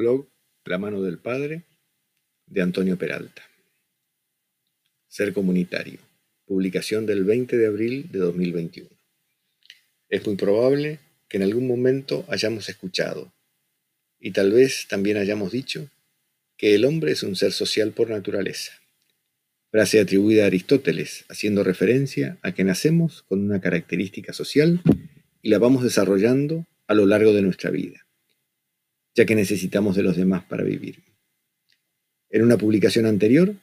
Blog La mano del Padre de Antonio Peralta. Ser comunitario. Publicación del 20 de abril de 2021. Es muy probable que en algún momento hayamos escuchado, y tal vez también hayamos dicho, que el hombre es un ser social por naturaleza. Frase atribuida a Aristóteles, haciendo referencia a que nacemos con una característica social y la vamos desarrollando a lo largo de nuestra vida, ya que necesitamos de los demás para vivir. En una publicación anterior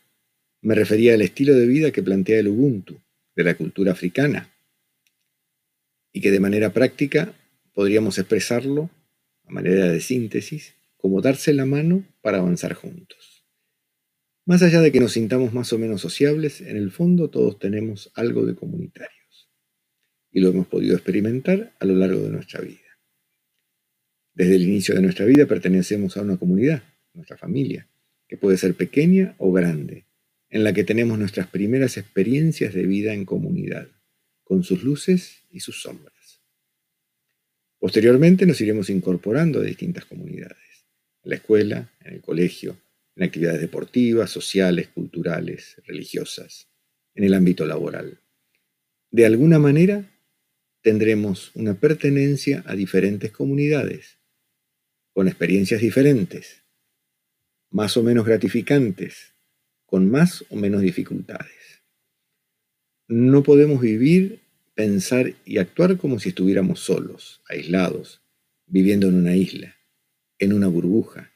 me refería al estilo de vida que plantea el Ubuntu, de la cultura africana, y que de manera práctica podríamos expresarlo, a manera de síntesis, como darse la mano para avanzar juntos. Más allá de que nos sintamos más o menos sociables, en el fondo todos tenemos algo de comunitarios, y lo hemos podido experimentar a lo largo de nuestra vida. Desde el inicio de nuestra vida pertenecemos a una comunidad, nuestra familia, que puede ser pequeña o grande, en la que tenemos nuestras primeras experiencias de vida en comunidad, con sus luces y sus sombras. Posteriormente nos iremos incorporando a distintas comunidades, en la escuela, en el colegio, en actividades deportivas, sociales, culturales, religiosas, en el ámbito laboral. De alguna manera tendremos una pertenencia a diferentes comunidades, con experiencias diferentes, más o menos gratificantes, con más o menos dificultades. No podemos vivir, pensar y actuar como si estuviéramos solos, aislados, viviendo en una isla, en una burbuja,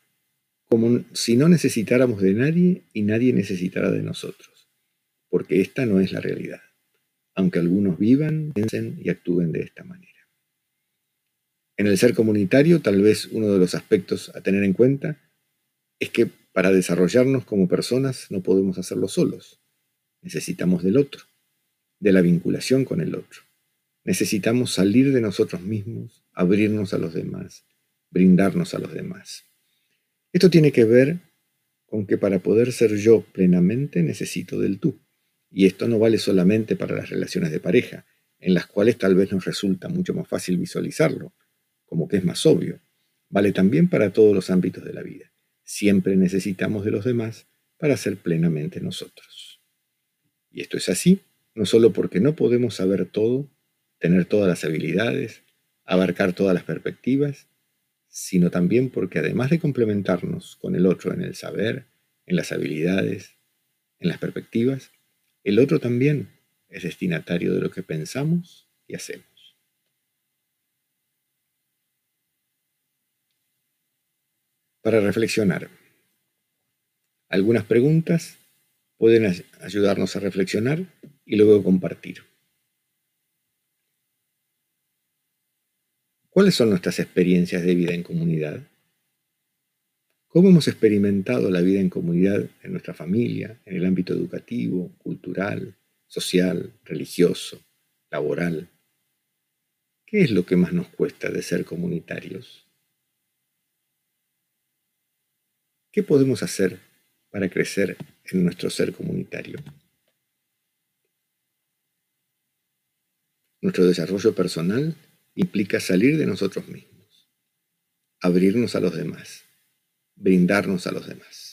como si no necesitáramos de nadie y nadie necesitara de nosotros, porque esta no es la realidad, aunque algunos vivan, piensen y actúen de esta manera. En el ser comunitario, tal vez uno de los aspectos a tener en cuenta es que para desarrollarnos como personas no podemos hacerlo solos. Necesitamos del otro, de la vinculación con el otro. Necesitamos salir de nosotros mismos, abrirnos a los demás, brindarnos a los demás. Esto tiene que ver con que para poder ser yo plenamente necesito del tú. Y esto no vale solamente para las relaciones de pareja, en las cuales tal vez nos resulta mucho más fácil visualizarlo, como que es más obvio. Vale también para todos los ámbitos de la vida. Siempre necesitamos de los demás para ser plenamente nosotros. Y esto es así, no solo porque no podemos saber todo, tener todas las habilidades, abarcar todas las perspectivas, sino también porque además de complementarnos con el otro en el saber, en las habilidades, en las perspectivas, el otro también es destinatario de lo que pensamos y hacemos. Para reflexionar. Algunas preguntas pueden ayudarnos a reflexionar y luego compartir. ¿Cuáles son nuestras experiencias de vida en comunidad? ¿Cómo hemos experimentado la vida en comunidad en nuestra familia, en el ámbito educativo, cultural, social, religioso, laboral? ¿Qué es lo que más nos cuesta de ser comunitarios? ¿Qué podemos hacer para crecer en nuestro ser comunitario? Nuestro desarrollo personal implica salir de nosotros mismos, abrirnos a los demás, brindarnos a los demás.